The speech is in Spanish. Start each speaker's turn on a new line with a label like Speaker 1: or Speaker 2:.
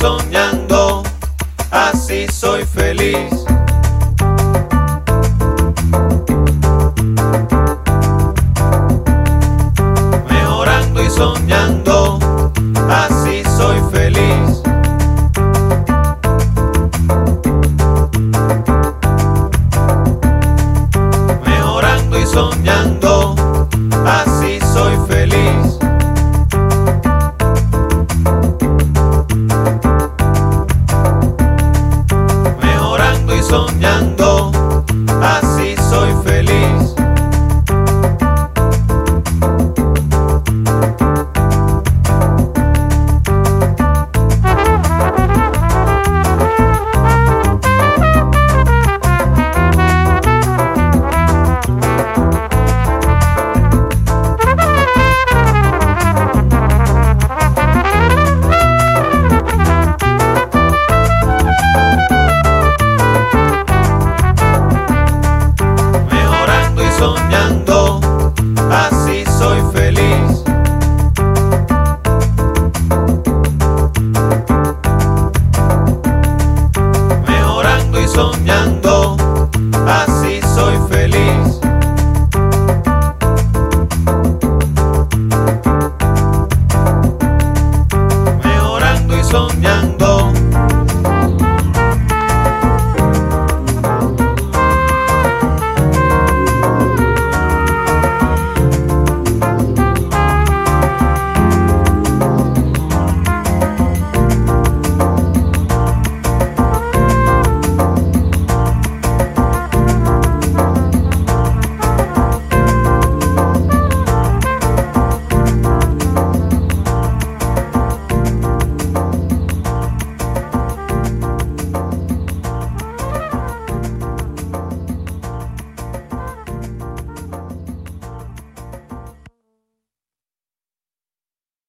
Speaker 1: soñando, así soy feliz. Mejorando y soñando